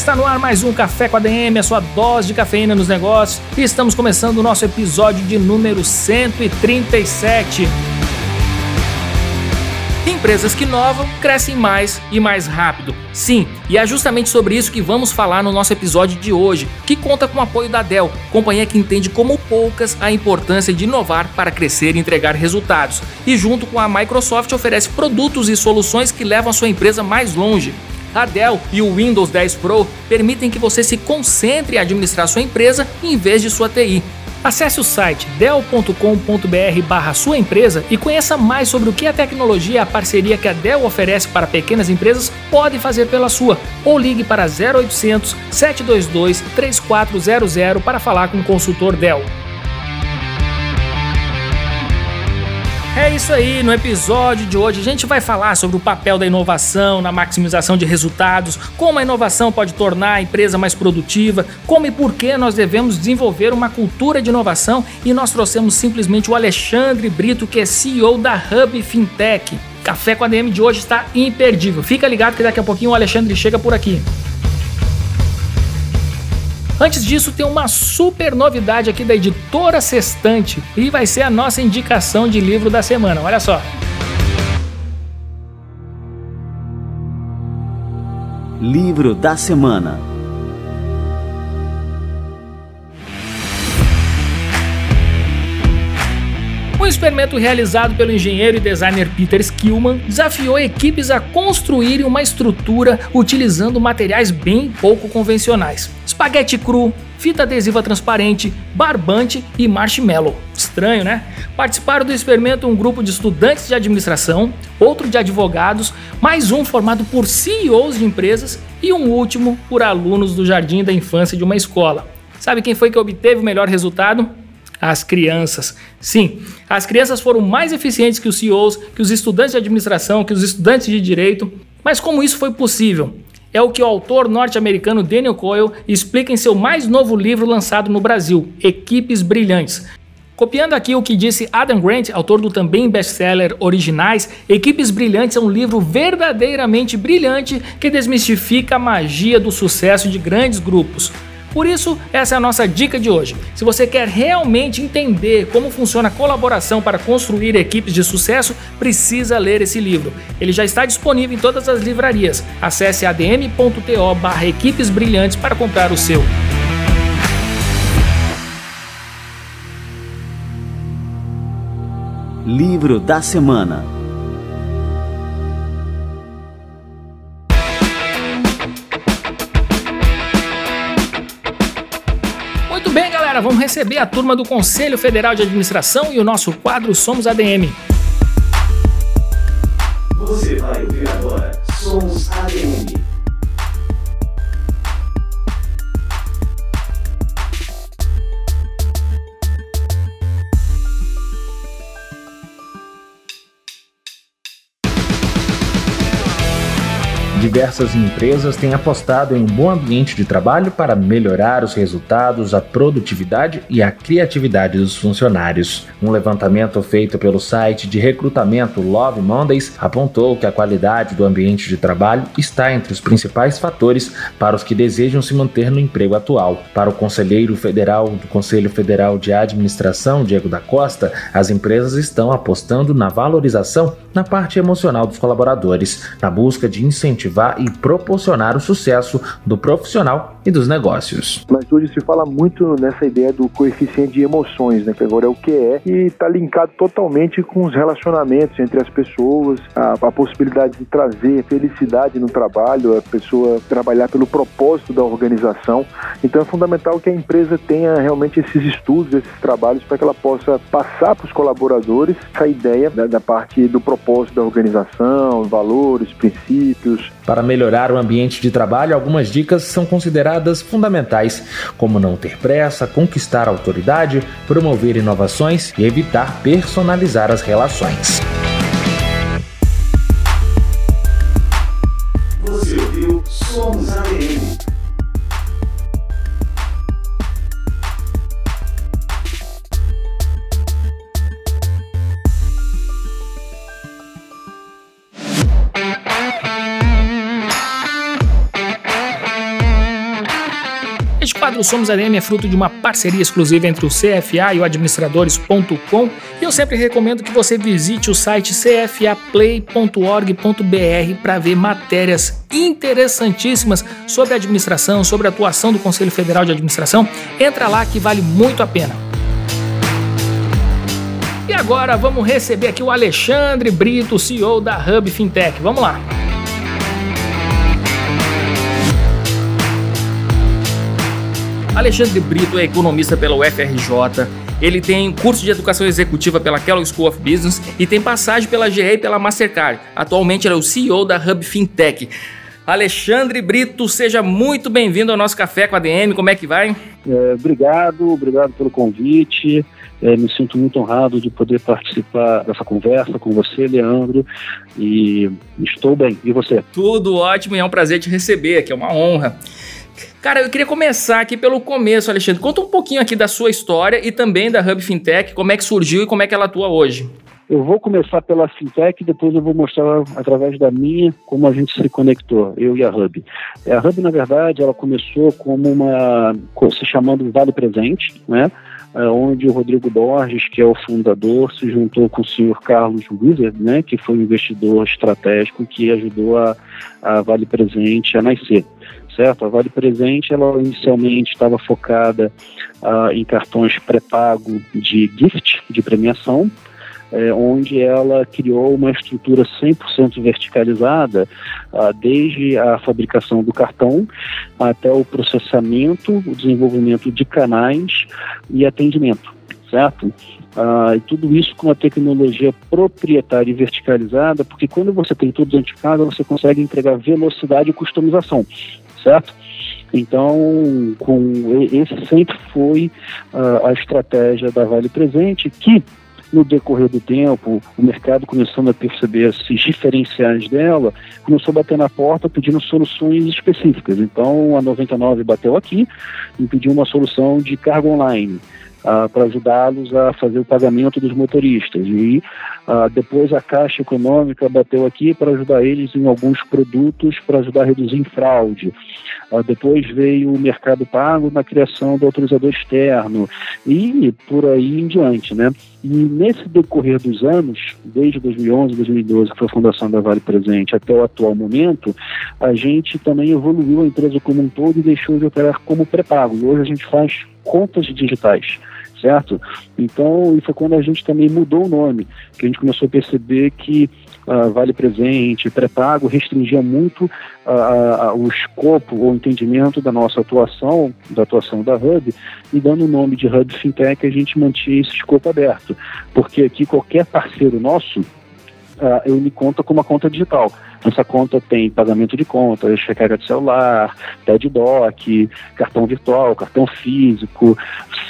Está no ar mais um Café com a DM, a sua dose de cafeína nos negócios. E estamos começando o nosso episódio de número 137. Empresas que inovam crescem mais e mais rápido. Sim, e é justamente sobre isso que vamos falar no nosso episódio de hoje, que conta com o apoio da Dell, companhia que entende como poucas a importância de inovar para crescer e entregar resultados. E junto com a Microsoft oferece produtos e soluções que levam a sua empresa mais longe. A Dell e o Windows 10 Pro permitem que você se concentre em administrar sua empresa em vez de sua TI. Acesse o site dell.com.br barra sua empresa e conheça mais sobre o que a tecnologia e a parceria que a Dell oferece para pequenas empresas pode fazer pela sua. Ou ligue para 0800 722 3400 para falar com o consultor Dell. É isso aí, no episódio de hoje a gente vai falar sobre o papel da inovação na maximização de resultados, como a inovação pode tornar a empresa mais produtiva, como e por que nós devemos desenvolver uma cultura de inovação e nós trouxemos simplesmente o Alexandre Brito, que é CEO da Hub Fintech. Café com a DM de hoje está imperdível. Fica ligado que daqui a pouquinho o Alexandre chega por aqui. Antes disso, tem uma super novidade aqui da editora Sextante e vai ser a nossa indicação de livro da semana. Olha só. Livro da semana. Um experimento realizado pelo engenheiro e designer Peter Skillman desafiou equipes a construírem uma estrutura utilizando materiais bem pouco convencionais. Espaguete cru, fita adesiva transparente, barbante e marshmallow. Estranho, né? Participaram do experimento um grupo de estudantes de administração, outro de advogados, mais um formado por CEOs de empresas e um último por alunos do jardim da infância de uma escola. Sabe quem foi que obteve o melhor resultado? as crianças. Sim, as crianças foram mais eficientes que os CEOs, que os estudantes de administração, que os estudantes de direito. Mas como isso foi possível? É o que o autor norte-americano Daniel Coyle explica em seu mais novo livro lançado no Brasil, Equipes Brilhantes. Copiando aqui o que disse Adam Grant, autor do também best-seller Originais, Equipes Brilhantes é um livro verdadeiramente brilhante que desmistifica a magia do sucesso de grandes grupos. Por isso, essa é a nossa dica de hoje. Se você quer realmente entender como funciona a colaboração para construir equipes de sucesso, precisa ler esse livro. Ele já está disponível em todas as livrarias. Acesse adm.to barra equipes brilhantes para comprar o seu. Livro da Semana galera, vamos receber a turma do Conselho Federal de Administração e o nosso quadro Somos ADM. Você vai ouvir agora Somos ADM. Diversas empresas têm apostado em um bom ambiente de trabalho para melhorar os resultados, a produtividade e a criatividade dos funcionários. Um levantamento feito pelo site de recrutamento Love Mondays apontou que a qualidade do ambiente de trabalho está entre os principais fatores para os que desejam se manter no emprego atual. Para o conselheiro federal do Conselho Federal de Administração, Diego da Costa, as empresas estão apostando na valorização na parte emocional dos colaboradores, na busca de incentivar e proporcionar o sucesso do profissional e dos negócios. Mas hoje se fala muito nessa ideia do coeficiente de emoções, né, que agora é o que é, e está linkado totalmente com os relacionamentos entre as pessoas, a, a possibilidade de trazer felicidade no trabalho, a pessoa trabalhar pelo propósito da organização. Então é fundamental que a empresa tenha realmente esses estudos, esses trabalhos, para que ela possa passar para os colaboradores essa ideia da, da parte do propósito da organização, valores, princípios. Para melhorar o ambiente de trabalho, algumas dicas são consideradas fundamentais, como não ter pressa, conquistar autoridade, promover inovações e evitar personalizar as relações. Quadro Somos ADM é fruto de uma parceria exclusiva entre o CFA e o administradores.com e eu sempre recomendo que você visite o site cfaplay.org.br para ver matérias interessantíssimas sobre administração, sobre a atuação do Conselho Federal de Administração. Entra lá que vale muito a pena. E agora vamos receber aqui o Alexandre Brito, CEO da Hub Fintech. Vamos lá. Alexandre Brito é economista pela UFRJ. Ele tem curso de educação executiva pela Kellogg School of Business e tem passagem pela GE e pela Mastercard. Atualmente ele é o CEO da Hub Fintech. Alexandre Brito, seja muito bem-vindo ao nosso Café com a DM. Como é que vai? É, obrigado, obrigado pelo convite. É, me sinto muito honrado de poder participar dessa conversa com você, Leandro, e estou bem. E você? Tudo ótimo e é um prazer te receber aqui, é uma honra. Cara, eu queria começar aqui pelo começo, Alexandre. Conta um pouquinho aqui da sua história e também da Hub Fintech, como é que surgiu e como é que ela atua hoje. Eu vou começar pela fintech, depois eu vou mostrar através da minha como a gente se conectou, eu e a Hub. A Hub, na verdade, ela começou como uma se chamando Vale Presente, né? onde o Rodrigo Borges, que é o fundador, se juntou com o senhor Carlos Wizard, né, que foi um investidor estratégico que ajudou a, a Vale Presente a nascer certo? A Vale Presente, ela inicialmente estava focada uh, em cartões pré-pago de gift, de premiação, é, onde ela criou uma estrutura 100% verticalizada, uh, desde a fabricação do cartão até o processamento, o desenvolvimento de canais e atendimento, certo? Uh, e tudo isso com uma tecnologia proprietária e verticalizada, porque quando você tem tudo dentro de casa, você consegue entregar velocidade e customização certo? Então, com esse sempre foi uh, a estratégia da Vale Presente, que no decorrer do tempo, o mercado começando a perceber esses diferenciais dela, começou a bater na porta pedindo soluções específicas. Então, a 99 bateu aqui e pediu uma solução de carga online. Uh, para ajudá-los a fazer o pagamento dos motoristas. E uh, depois a Caixa Econômica bateu aqui para ajudar eles em alguns produtos para ajudar a reduzir fraude. Uh, depois veio o Mercado Pago na criação do autorizador externo e por aí em diante, né? E nesse decorrer dos anos, desde 2011, 2012, que foi a fundação da Vale Presente, até o atual momento, a gente também evoluiu a empresa como um todo e deixou de operar como pré-pago. Hoje a gente faz contas digitais certo? Então, isso foi quando a gente também mudou o nome, que a gente começou a perceber que uh, Vale Presente, pré-pago, restringia muito uh, uh, o escopo ou entendimento da nossa atuação, da atuação da Hub, e dando o nome de Hub Fintech, a gente mantinha esse escopo aberto, porque aqui qualquer parceiro nosso, uh, ele conta com uma conta digital. Essa conta tem pagamento de conta, cheque de celular, TED Doc, cartão virtual, cartão físico,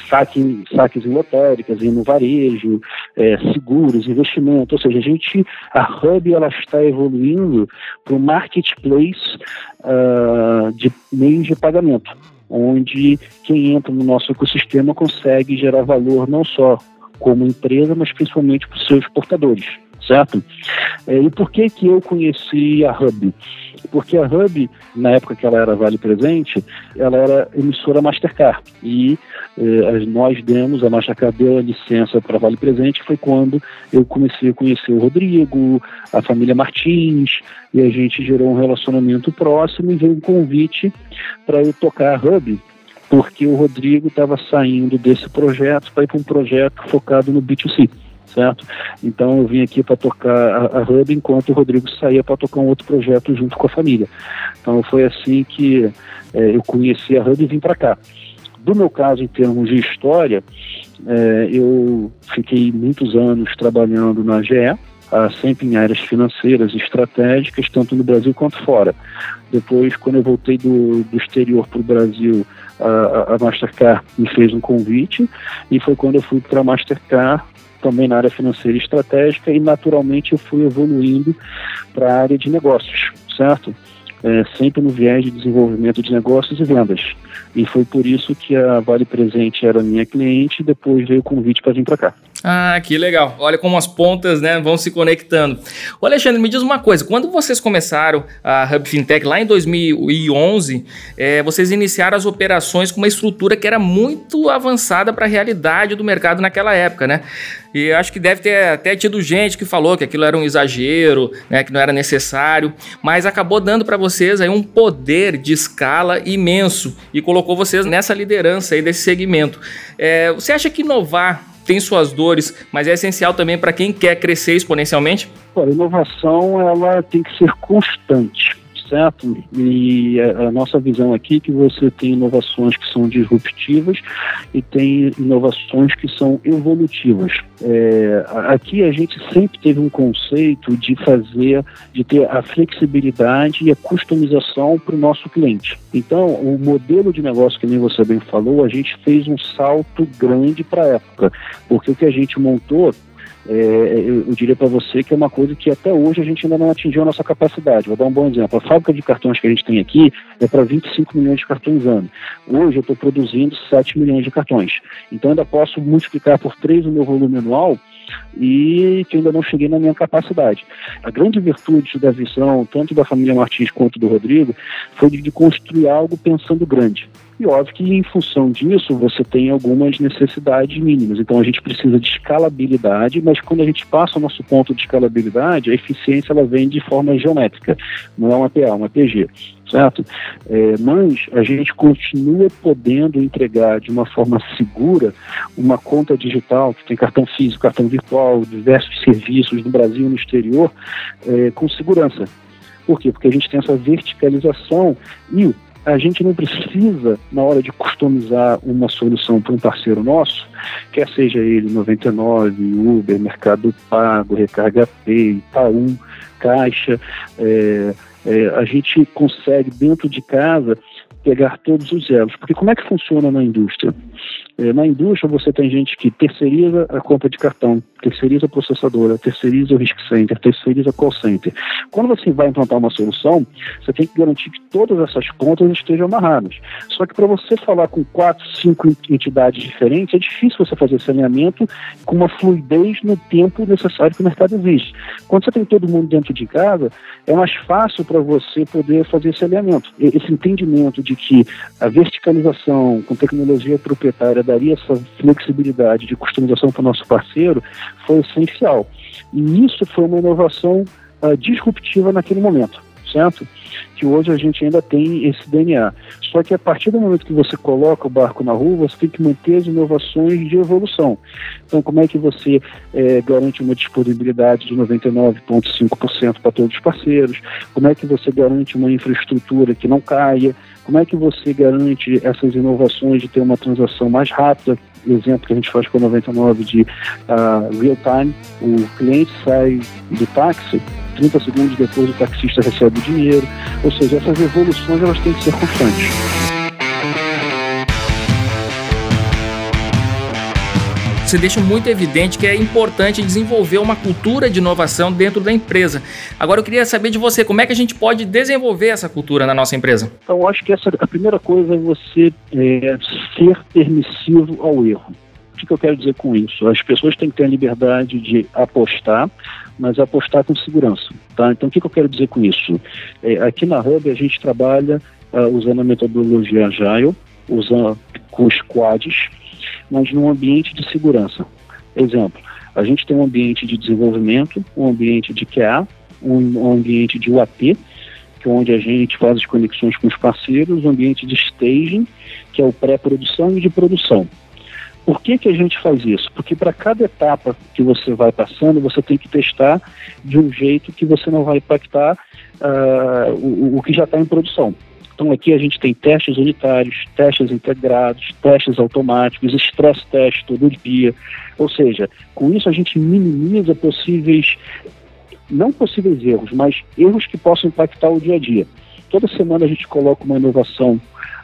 saque, saques em lotéricas, no varejo, é, seguros, investimento. Ou seja, a gente, a Hub ela está evoluindo para o marketplace uh, de meios de pagamento, onde quem entra no nosso ecossistema consegue gerar valor não só como empresa, mas principalmente para os seus portadores certo? É, e por que que eu conheci a Hub? Porque a Hub, na época que ela era Vale Presente, ela era emissora Mastercard. E eh, nós demos, a Mastercard deu a licença para Vale Presente, foi quando eu comecei a conhecer o Rodrigo, a família Martins, e a gente gerou um relacionamento próximo e veio um convite para eu tocar a Hub, porque o Rodrigo estava saindo desse projeto para ir para um projeto focado no B2C certo? Então eu vim aqui para tocar a, a Hub enquanto o Rodrigo saía para tocar um outro projeto junto com a família. Então foi assim que é, eu conheci a Hub e vim para cá. Do meu caso, em termos de história, é, eu fiquei muitos anos trabalhando na GE, sempre em áreas financeiras e estratégicas, tanto no Brasil quanto fora. Depois, quando eu voltei do, do exterior para o Brasil, a, a Mastercard me fez um convite e foi quando eu fui para a Mastercard também na área financeira e estratégica e naturalmente eu fui evoluindo para a área de negócios, certo? É, sempre no viés de desenvolvimento de negócios e vendas. E foi por isso que a Vale Presente era minha cliente e depois veio o convite para vir para cá. Ah, que legal. Olha como as pontas né, vão se conectando. Ô Alexandre, me diz uma coisa. Quando vocês começaram a Hub Fintech lá em 2011, é, vocês iniciaram as operações com uma estrutura que era muito avançada para a realidade do mercado naquela época, né? E acho que deve ter até tido gente que falou que aquilo era um exagero, né, que não era necessário, mas acabou dando para vocês aí um poder de escala imenso e colocou vocês nessa liderança aí desse segmento. É, você acha que inovar tem suas dores, mas é essencial também para quem quer crescer exponencialmente? a inovação ela tem que ser constante certo? E a, nossa visão aqui é que você tem inovações que são disruptivas e tem inovações que são evolutivas. É, aqui a gente sempre teve um conceito de fazer, de ter a flexibilidade e a customização para o nosso cliente. Então, o modelo de negócio que nem você bem falou, a gente fez um salto grande para a época, porque o que a gente montou é, eu, eu, diria para você que é uma coisa que até hoje a gente ainda não atingiu a nossa capacidade. Vou dar um bom exemplo. A fábrica de cartões que a gente tem aqui é para 25 milhões de cartões ano. Hoje eu estou produzindo 7 milhões de cartões. Então ainda posso multiplicar por 3 o meu volume anual e que ainda não cheguei na minha capacidade. A grande virtude da visão, tanto da família Martins quanto do Rodrigo, foi de, construir algo pensando grande. E óbvio que em função disso você tem algumas necessidades mínimas. Então a gente precisa de escalabilidade, mas quando a gente passa o nosso ponto de escalabilidade, a eficiência ela vem de forma geométrica, não é uma PA, é uma PG certo? É, mas a gente continua podendo entregar de uma forma segura uma conta digital, que tem cartão físico, cartão virtual, diversos serviços no Brasil e no exterior, é, com segurança. Por quê? Porque a gente tem essa verticalização e a gente não precisa, na hora de customizar uma solução para um parceiro nosso, quer seja ele 99, Uber, Mercado Pago, Recarga Pay, Itaú, Caixa, é, é, a gente consegue dentro de casa pegar todos os elos. Porque como é que funciona na indústria? É, na indústria você tem gente que terceiriza a compra de cartão, terceiriza a processadora, terceiriza o risk center, terceiriza call center. Quando você vai implantar uma solução, você tem que garantir que todas essas contas estejam amarradas. Só que para você falar com quatro, cinco entidades diferentes, é difícil você fazer esse alinhamento com uma fluidez no tempo necessário que o mercado exige. Quando você tem todo mundo dentro de casa, é mais fácil para você poder fazer esse alinhamento. Esse entendimento de que a verticalização com tecnologia proprietária daria essa flexibilidade de customização para o nosso parceiro foi essencial. E isso foi uma inovação uh, disruptiva naquele momento, certo? Que hoje a gente ainda tem esse DNA. Só que a partir do momento que você coloca o barco na rua, você tem que manter as inovações de evolução. Então, como é que você é, garante uma disponibilidade de 99,5% para todos os parceiros? Como é que você garante uma infraestrutura que não caia? Como é que você garante essas inovações de ter uma transação mais rápida? Exemplo que a gente faz com a 99 de uh, real time, o cliente sai do táxi, 30 segundos depois o taxista recebe o dinheiro. Ou seja, essas evoluções elas têm que ser constantes. Você deixa muito evidente que é importante desenvolver uma cultura de inovação dentro da empresa. Agora eu queria saber de você, como é que a gente pode desenvolver essa cultura na nossa empresa? Então, eu acho que essa, a primeira coisa é você é, ser permissivo ao erro. O que, que eu quero dizer com isso? As pessoas têm que ter a liberdade de apostar, mas apostar com segurança. Tá? Então, o que, que eu quero dizer com isso? É, aqui na Hub, a gente trabalha uh, usando a metodologia Agile, usando com squads, mas num ambiente de segurança. Exemplo, a gente tem um ambiente de desenvolvimento, um ambiente de QA, um, ambiente de UAT, que é onde a gente faz as conexões com os parceiros, um ambiente de staging, que é o pré-produção e de produção. Por que, que a gente faz isso? Porque para cada etapa que você vai passando, você tem que testar de um jeito que você não vai impactar uh, o, o que já está em produção. Então aqui a gente tem testes unitários, testes integrados, testes automáticos, stress test todo dia. Ou seja, com isso a gente minimiza possíveis, não possíveis erros, mas erros que possam impactar o dia a dia. Toda semana a gente coloca uma inovação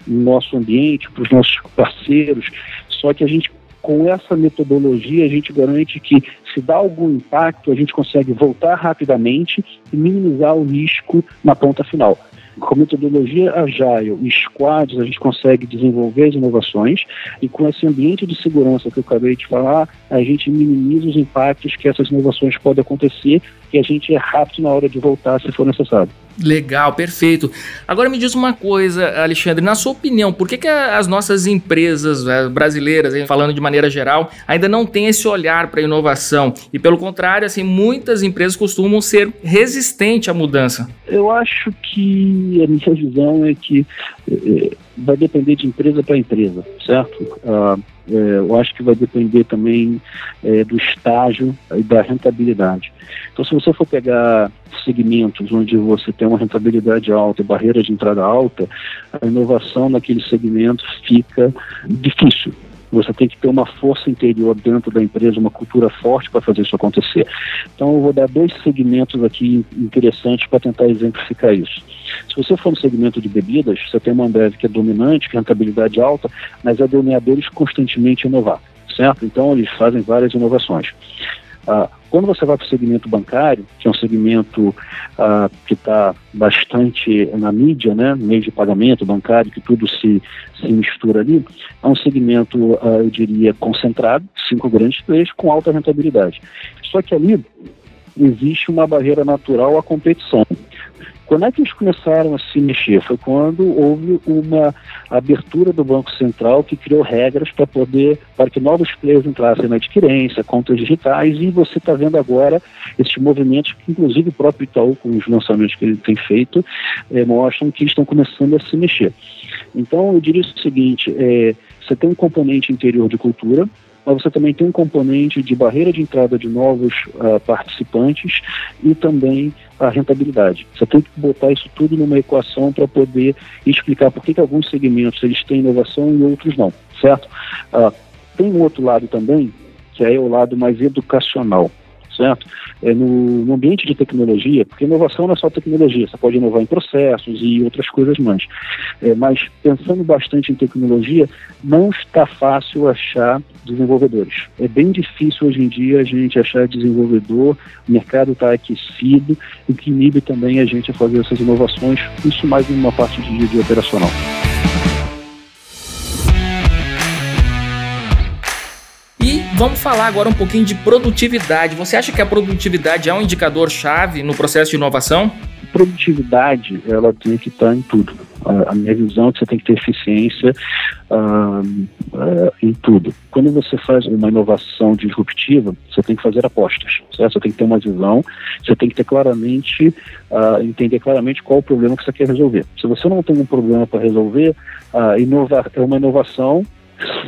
no nosso ambiente, para os nossos parceiros, só que a gente com essa metodologia, a gente garante que, se dá algum impacto, a gente consegue voltar rapidamente e minimizar o risco na ponta final. Com a metodologia Agile e Squads, a gente consegue desenvolver as inovações e com esse ambiente de segurança que eu acabei de falar, a gente minimiza os impactos que essas inovações podem acontecer e a gente é rápido na hora de voltar se for necessário. Legal, perfeito. Agora me diz uma coisa, Alexandre, na sua opinião, por que, que as nossas empresas eh, brasileiras, falando de maneira geral, ainda não têm esse olhar para a inovação? E pelo contrário, assim, muitas empresas costumam ser resistentes à mudança. Eu acho que a minha visão é que é, vai depender de empresa para empresa, certo? Ah, é, eu acho que vai depender também é, do estágio e da rentabilidade. Então, se você for pegar segmentos onde você tem uma rentabilidade alta e barreira de entrada alta, a inovação naquele segmento fica difícil. Você tem que ter uma força interior dentro da empresa, uma cultura forte para fazer isso acontecer. Então, eu vou dar dois segmentos aqui interessantes para tentar exemplificar isso. Se você for no segmento de bebidas, você tem uma Ambev que é dominante, que é rentabilidade alta, mas é delineadores constantemente inovar, certo? Então, eles fazem várias inovações. Ah, quando você vai para o segmento bancário, que é um segmento ah, que está bastante na mídia, né, meio de pagamento bancário, que tudo se, se mistura ali, é um segmento, ah, eu diria, concentrado, cinco grandes players, com alta rentabilidade. Só que ali existe uma barreira natural à competição. Quando é que eles começaram a se mexer? Foi quando houve uma abertura do Banco Central que criou regras para poder, para que novos players entrassem na adquirência, contas digitais, e você está vendo agora esses movimentos que, inclusive, o próprio Itaú, com os lançamentos que ele tem feito, é, mostram que estão começando a se mexer. Então, eu diria o seguinte: é, você tem um componente interior de cultura, mas você também tem um componente de barreira de entrada de novos uh, participantes e também a rentabilidade. Você tem que botar isso tudo numa equação para poder explicar por que, que, alguns segmentos eles têm inovação e outros não, certo? Uh, tem um outro lado também, que é o lado mais educacional É no, no, ambiente de tecnologia, porque inovação não é só tecnologia, você pode inovar em processos e outras coisas mais. É, mas pensando bastante em tecnologia, não está fácil achar desenvolvedores. É bem difícil hoje em dia a gente achar desenvolvedor, o mercado está aquecido, o que inibe também a gente a fazer essas inovações, isso mais em uma parte de, de operacional. Vamos falar agora um pouquinho de produtividade. Você acha que a produtividade é um indicador chave no processo de inovação? Produtividade, ela tem que estar em tudo. A, minha visão é que você tem que ter eficiência uh, uh, em tudo. Quando você faz uma inovação disruptiva, você tem que fazer apostas. Certo? Você tem que ter uma visão, você tem que ter claramente, uh, entender claramente qual o problema que você quer resolver. Se você não tem um problema para resolver, inovar, é uma inovação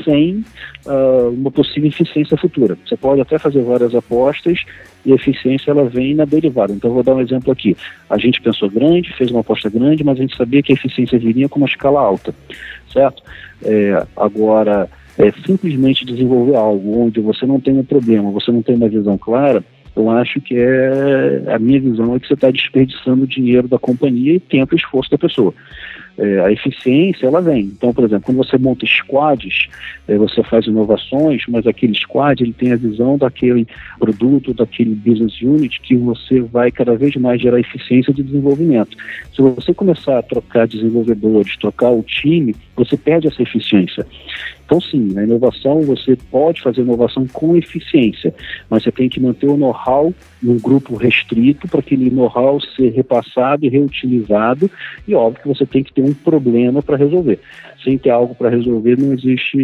sem uh, uma possível eficiência futura. Você pode até fazer várias apostas e a eficiência ela vem na derivada. Então, vou dar um exemplo aqui. A gente pensou grande, fez uma aposta grande, mas a gente sabia que a eficiência viria com uma escala alta, certo? É, agora, é, simplesmente desenvolver algo onde você não tem um problema, você não tem uma visão clara, eu acho que é a minha visão é que você está desperdiçando dinheiro da companhia e tempo e esforço da pessoa. É, a eficiência ela vem. Então, por exemplo, quando você monta squads, é, você faz inovações, mas aquele squad ele tem a visão daquele produto, daquele business unit que você vai cada vez mais gerar eficiência de desenvolvimento. Se você começar a trocar desenvolvedores, trocar o time, você perde essa eficiência. Então, sim, na inovação você pode fazer inovação com eficiência, mas você tem que manter o know-how num grupo restrito para aquele know-how ser repassado e reutilizado. E óbvio que você tem que ter um problema para resolver. Sem ter algo para resolver, não existe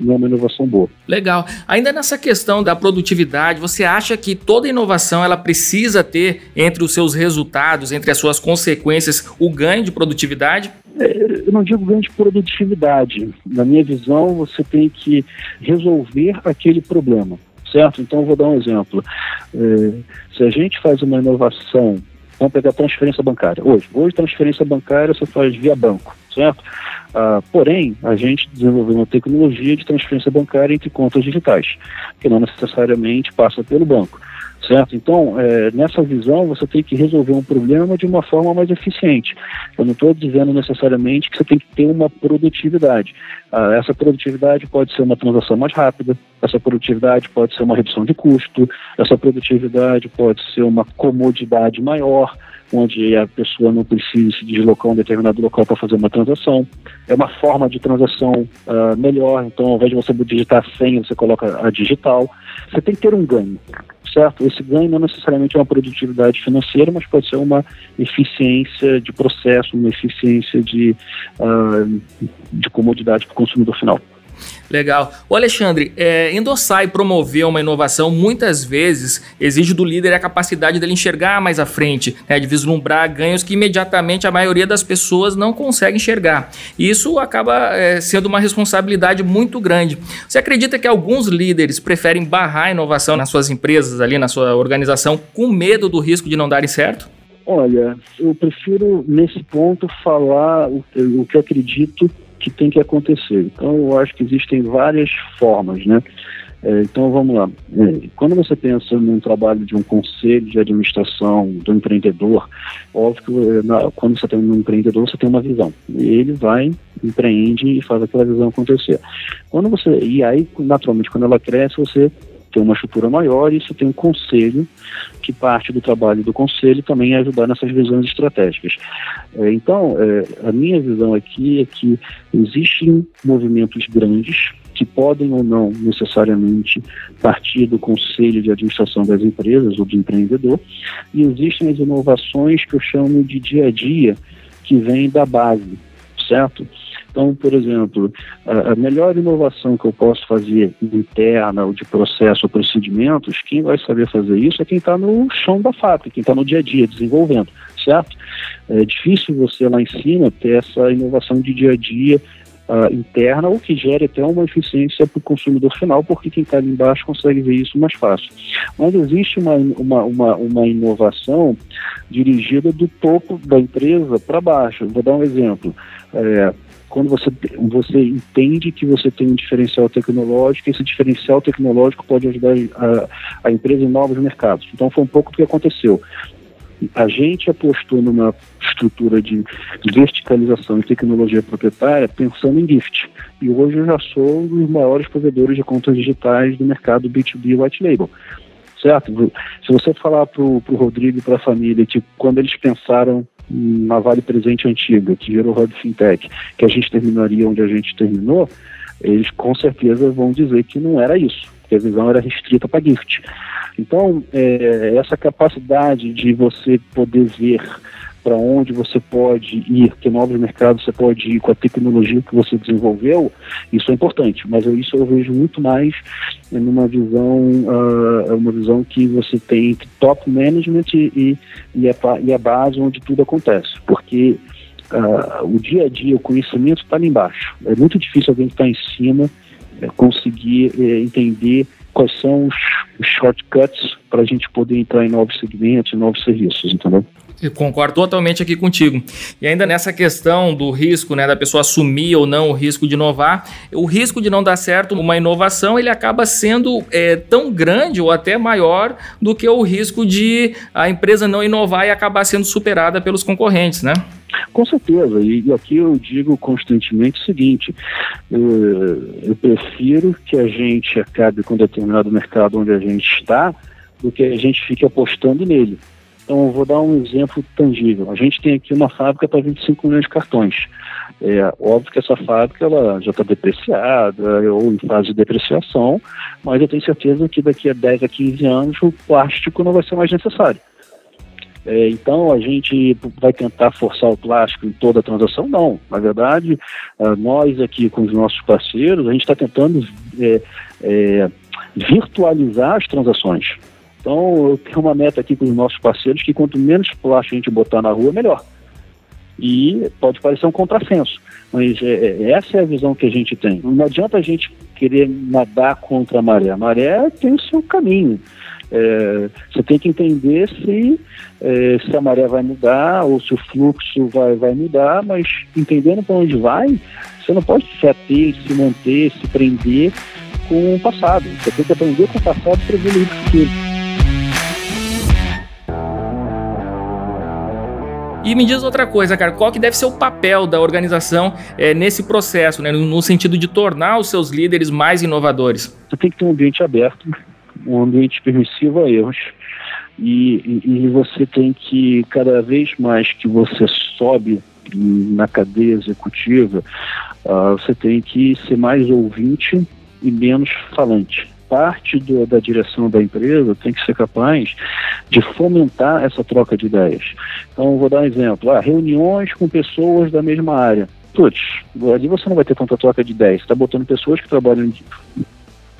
não é uma inovação boa. Legal. Ainda nessa questão da produtividade, você acha que toda inovação ela precisa ter entre os seus resultados, entre as suas consequências, o ganho de produtividade? É, eu não digo ganho de produtividade. Na minha visão, você tem que resolver aquele problema, certo? Então, vou dar um exemplo. É, se a gente faz uma inovação, vamos pegar transferência bancária. Hoje, hoje transferência bancária você faz via banco, certo? Ah, porém, a gente desenvolveu uma tecnologia de transferência bancária entre contas digitais, que não necessariamente passa pelo banco certo? Então, é, nessa visão, você tem que resolver um problema de uma forma mais eficiente. Eu não estou dizendo necessariamente que você tem que ter uma produtividade. Ah, essa produtividade pode ser uma transação mais rápida, essa produtividade pode ser uma redução de custo, essa produtividade pode ser uma comodidade maior, onde a pessoa não precisa se deslocar um determinado local para fazer uma transação. É uma forma de transação uh, melhor, então ao invés de você digitar a senha, você coloca a digital. Você tem que ter um ganho certo? Esse ganho não necessariamente é uma produtividade financeira, mas pode ser uma eficiência de processo, uma eficiência de, uh, de comodidade para o consumidor final. Legal. O Alexandre, é, endossar e promover uma inovação muitas vezes exige do líder a capacidade dele enxergar mais à frente, né, de vislumbrar ganhos que imediatamente a maioria das pessoas não consegue enxergar. E isso acaba é, sendo uma responsabilidade muito grande. Você acredita que alguns líderes preferem barrar a inovação nas suas empresas, ali na sua organização, com medo do risco de não darem certo? Olha, eu prefiro nesse ponto falar o, que eu acredito que tem que acontecer. Então, eu acho que existem várias formas, né? É, então, vamos lá. É, quando você pensa num trabalho de um conselho de administração do empreendedor, óbvio que é, na, quando você tem um empreendedor, você tem uma visão. Ele vai, empreende e faz aquela visão acontecer. Quando você e aí, naturalmente, quando ela cresce, você tem uma estrutura maior e isso tem um conselho, que parte do trabalho do conselho também é ajudar nessas visões estratégicas. É, então, é, a minha visão aqui é que existem movimentos grandes que podem ou não necessariamente partir do conselho de administração das empresas ou do empreendedor, e existem as inovações que eu chamo de dia a dia, que vêm da base, certo? Então, por exemplo, a, melhor inovação que eu posso fazer interna ou de processo ou procedimentos, quem vai saber fazer isso é quem está no chão da fábrica, quem está no dia a dia desenvolvendo, certo? É difícil você lá em cima ter essa inovação de dia a dia uh, interna ou que gere até uma eficiência para o consumidor final, porque quem está ali embaixo consegue ver isso mais fácil. Mas existe uma, uma, uma, uma inovação dirigida do topo da empresa para baixo. Vou dar um exemplo. É, quando você, você entende que você tem um diferencial tecnológico, esse diferencial tecnológico pode ajudar a, a empresa em novos mercados. Então foi um pouco o que aconteceu. A gente apostou numa estrutura de verticalização e tecnologia proprietária pensando em gift. E hoje eu já sou um dos maiores provedores de contas digitais do mercado B2B White Label certo? Se você falar para o Rodrigo e para a família que quando eles pensaram na Vale Presente antiga, que gerou Hub Fintech, que a gente terminaria onde a gente terminou, eles com certeza vão dizer que não era isso, que a visão era restrita para gift. Então, é, essa capacidade de você poder ver para onde você pode ir, que novos mercados você pode ir com a tecnologia que você desenvolveu, isso é importante. Mas isso eu vejo muito mais numa visão, uh, uma visão que você tem entre top management e, e, a, e a base onde tudo acontece. Porque uh, o dia a dia, o conhecimento está ali embaixo. É muito difícil alguém que está em cima é, conseguir é, entender quais são os shortcuts para a gente poder entrar em novos segmentos, novos serviços, entendeu? Eu concordo totalmente aqui contigo. E ainda nessa questão do risco, né, da pessoa assumir ou não o risco de inovar, o risco de não dar certo uma inovação, ele acaba sendo é, tão grande ou até maior do que o risco de a empresa não inovar e acabar sendo superada pelos concorrentes, né? Com certeza, e, aqui eu digo constantemente o seguinte: eu, eu prefiro que a gente acabe com determinado mercado onde a gente está do que a gente fique apostando nele. Então, vou dar um exemplo tangível. A gente tem aqui uma fábrica para 25 milhões de cartões. É óbvio que essa fábrica ela já está depreciada ou em fase de depreciação, mas eu tenho certeza que daqui a 10 a 15 anos o plástico não vai ser mais necessário. É, então a gente vai tentar forçar o plástico em toda a transação? Não. Na verdade, ah, nós aqui com os nossos parceiros, a gente está tentando é, é, virtualizar as transações. Então, eu tenho uma meta aqui com os nossos parceiros que quanto menos plástico a gente botar na rua, melhor. E pode parecer um contrassenso, mas é, é, essa é a visão que a gente tem. Não adianta a gente querer nadar contra a maré. A maré tem o seu caminho. É, você tem que entender se, é, se a maré vai mudar ou se o fluxo vai, vai mudar, mas entendendo para onde vai, você não pode se ater, se manter, se prender com o passado. Você tem que aprender com o passado para evoluir o futuro. E me diz outra coisa, cara, qual que deve ser o papel da organização é, nesse processo, né, no sentido de tornar os seus líderes mais inovadores? Você tem que ter um ambiente aberto, um ambiente permissivo a erros, e, e, e você tem que, cada vez mais que você sobe na cadeia executiva, uh, você tem que ser mais ouvinte e menos falante parte do, da direção da empresa tem que ser capaz de fomentar essa troca de ideias. Então, vou dar um exemplo: ah, reuniões com pessoas da mesma área. Putz, ali você não vai ter tanta troca de ideias. Você está botando pessoas que trabalham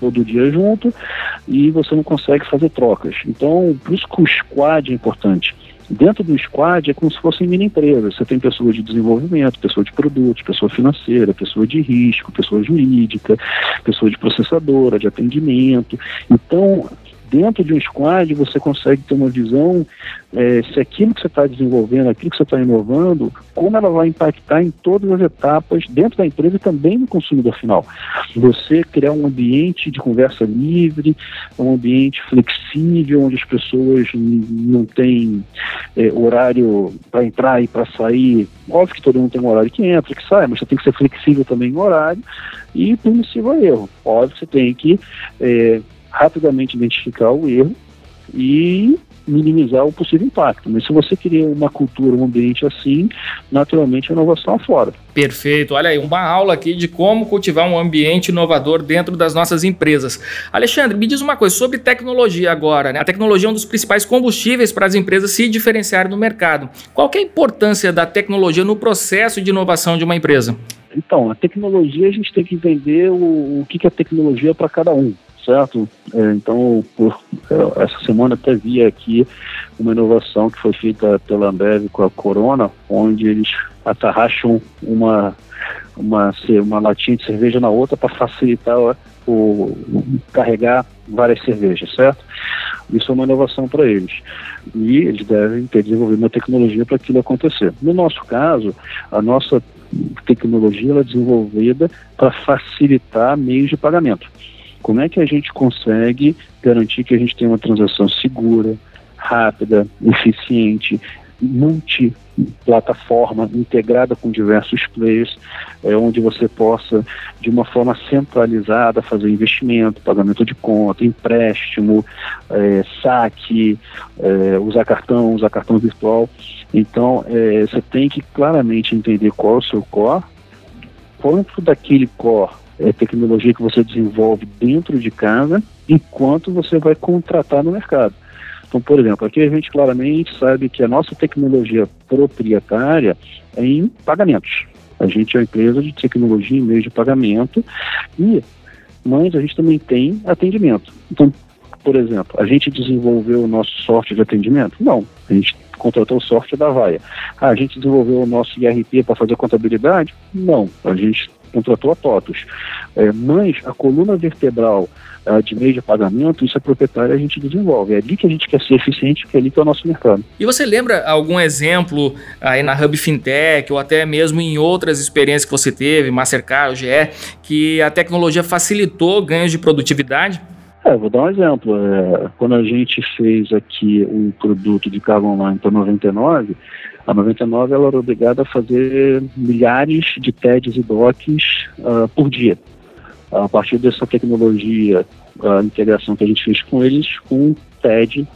todo dia junto e você não consegue fazer trocas. Então, por isso que o squad é importante. Dentro do squad é como se fossem mini empresas. Você tem pessoas de desenvolvimento, pessoa de produtos, pessoa financeira, pessoa de risco, pessoa jurídica, pessoa de processadora, de atendimento. Então, dentro de um squad você consegue ter uma visão é, se aquilo que você está desenvolvendo, aquilo que você está inovando, como ela vai impactar em todas as etapas dentro da empresa e também no consumidor final. Você criar um ambiente de conversa livre, um ambiente flexível, onde as pessoas não têm é, horário para entrar e para sair. Óbvio que todo mundo tem um horário que entra, que sai, mas você tem que ser flexível também no horário e permissivo a erro. Óbvio que você tem que é, rapidamente identificar o erro e minimizar o possível impacto. Mas se você cria uma cultura, um ambiente assim, naturalmente a inovação aflora. Perfeito. Olha aí, uma aula aqui de como cultivar um ambiente inovador dentro das nossas empresas. Alexandre, me diz uma coisa sobre tecnologia agora. Né? A tecnologia é um dos principais combustíveis para as empresas se diferenciarem no mercado. Qual é a importância da tecnologia no processo de inovação de uma empresa? Então, a tecnologia a gente tem que entender o, o que, que é tecnologia para cada um certo? É, então, por, é, essa semana até vi aqui uma inovação que foi feita pela Ambev com a Corona, onde eles atarracham uma, uma, uma latinha de cerveja na outra para facilitar o, o, carregar várias cervejas, certo? Isso é uma inovação para eles. E eles devem ter desenvolvido uma tecnologia para aquilo acontecer. No nosso caso, a nossa tecnologia ela é desenvolvida para facilitar meios de pagamento. Como é que a gente consegue garantir que a gente tem uma transação segura, rápida, eficiente, multiplataforma, integrada com diversos players, é, onde você possa, de uma forma centralizada, fazer investimento, pagamento de conta, empréstimo, é, saque, é, usar cartão, usar cartão virtual. Então, é, você tem que claramente entender qual é o seu core, quanto daquele core é, tecnologia que você desenvolve dentro de casa, enquanto você vai contratar no mercado. Então, por exemplo, aqui a gente claramente sabe que a nossa tecnologia proprietária é em pagamentos. A gente é uma empresa de tecnologia em meio de pagamento, e, mas a gente também tem atendimento. Então, por exemplo, a gente desenvolveu o nosso software de atendimento? Não. A gente contratou o software da Vaia. Ah, a gente desenvolveu o nosso IRP para fazer contabilidade? Não. A gente contratou a TOTUS. É, mas a coluna vertebral uh, de meio de pagamento, isso é proprietário a gente desenvolve. É ali que a gente quer ser eficiente, porque é ali que é o nosso mercado. E você lembra algum exemplo aí na Hub Fintech ou até mesmo em outras experiências que você teve, Mastercard, GE, que a tecnologia facilitou ganhos de produtividade? É, vou dar um exemplo. É, quando a gente fez aqui o produto de cargo online para 99, a 99 ela era obrigada a fazer milhares de TEDs e DOCs uh, por dia. A partir dessa tecnologia, a integração que a gente fez com eles, com o TED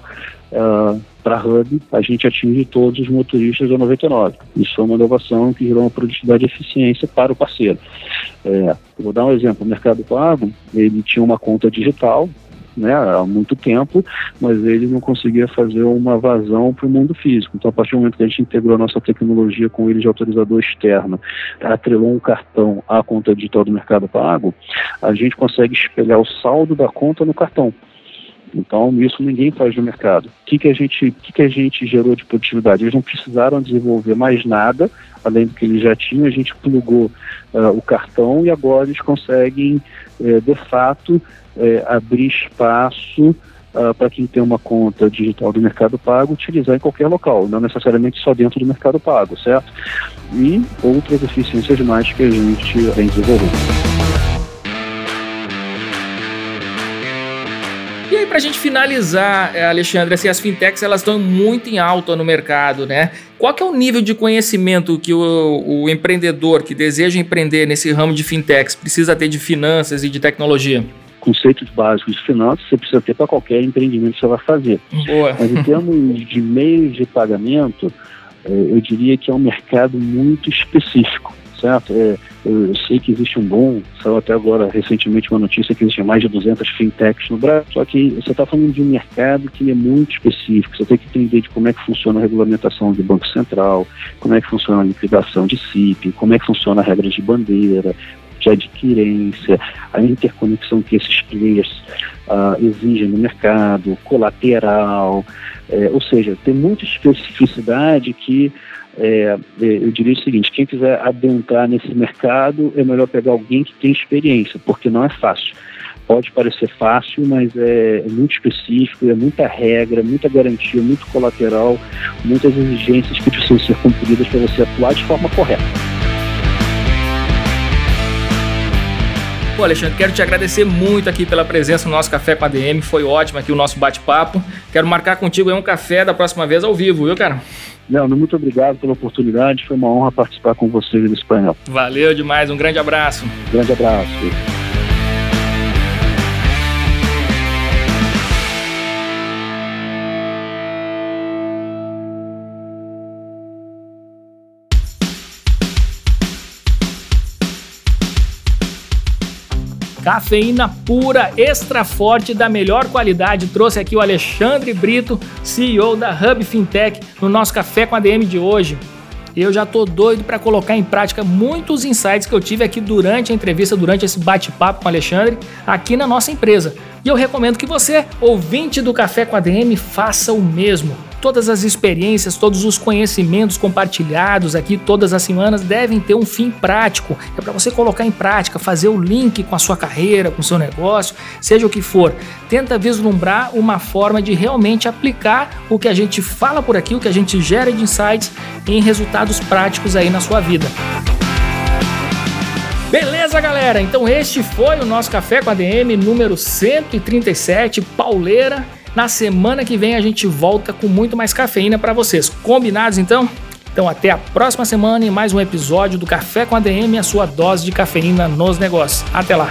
uh, para Hub, a gente atinge todos os motoristas da 99. Isso é uma inovação que gerou uma produtividade e eficiência para o parceiro. É, vou dar um exemplo, o Mercado Pago, ele tinha uma conta digital, né, há muito tempo, mas ele não conseguia fazer uma vazão para o mundo físico. Então, a partir do momento que a gente integrou a nossa tecnologia com ele de autorizador externo, atrelou um cartão à conta digital do Mercado Pago, a gente consegue espelhar o saldo da conta no cartão. Então, isso ninguém faz no mercado. O que, que, a, gente, que, que a gente gerou de produtividade? Eles não precisaram desenvolver mais nada, além do que eles já tinham. A gente plugou uh, o cartão e agora eles conseguem, uh, de fato, é, abrir espaço uh, para quem tem uma conta digital do Mercado Pago utilizar em qualquer local, não necessariamente só dentro do Mercado Pago, certo? E outras eficiências mais que a gente vem desenvolvendo. Para a gente finalizar, é, Alexandre, assim, as fintechs elas estão muito em alta no mercado, né? Qual que é o nível de conhecimento que o, o empreendedor que deseja empreender nesse ramo de fintechs precisa ter de finanças e de tecnologia? conceitos básicos de finanças você precisa ter para qualquer empreendimento que você vai fazer. Boa. Mas em termos de meios de pagamento, é, eu diria que é um mercado muito específico, certo? É, eu sei que existe um bom, saiu até agora recentemente uma notícia que existem mais de 200 fintechs no Brasil, só que você está falando de um mercado que é muito específico, você tem que entender de como é que funciona a regulamentação do Banco Central, como é que funciona a liquidação de CIP, como é que funciona a regra de bandeira, de adquirência, a interconexão que esses players uh, exigem no mercado, colateral, é, ou seja, tem muita especificidade que é, é, eu diria o seguinte: quem quiser adentrar nesse mercado, é melhor pegar alguém que tem experiência, porque não é fácil. Pode parecer fácil, mas é, é muito específico, é muita regra, muita garantia, muito colateral, muitas exigências que precisam ser cumpridas para você atuar de forma correta. Pô, Alexandre, quero te agradecer muito aqui pela presença no nosso Café com a DM. Foi ótimo aqui o nosso bate-papo. Quero marcar contigo aí um café da próxima vez ao vivo, viu, cara? Leandro, muito obrigado pela oportunidade. Foi uma honra participar com vocês do Espanhol. Valeu demais. Um grande abraço. grande abraço. Cafeína pura, extra forte, da melhor qualidade. Trouxe aqui o Alexandre Brito, CEO da Hub Fintech, no nosso Café com a DM de hoje. Eu já tô doido para colocar em prática muitos insights que eu tive aqui durante a entrevista, durante esse bate-papo com o Alexandre, aqui na nossa empresa. E eu recomendo que você, ouvinte do Café com a DM, faça o mesmo. Todas as experiências, todos os conhecimentos compartilhados aqui todas as semanas devem ter um fim prático. É para você colocar em prática, fazer o link com a sua carreira, com o seu negócio, seja o que for. Tenta vislumbrar uma forma de realmente aplicar o que a gente fala por aqui, o que a gente gera de insights em resultados práticos aí na sua vida. Beleza, galera? Então este foi o nosso Café com a DM número 137, pauleira. Na semana que vem a gente volta com muito mais cafeína para vocês. Combinados então? Então até a próxima semana e mais um episódio do Café com a DM, a sua dose de cafeína nos negócios. Até lá.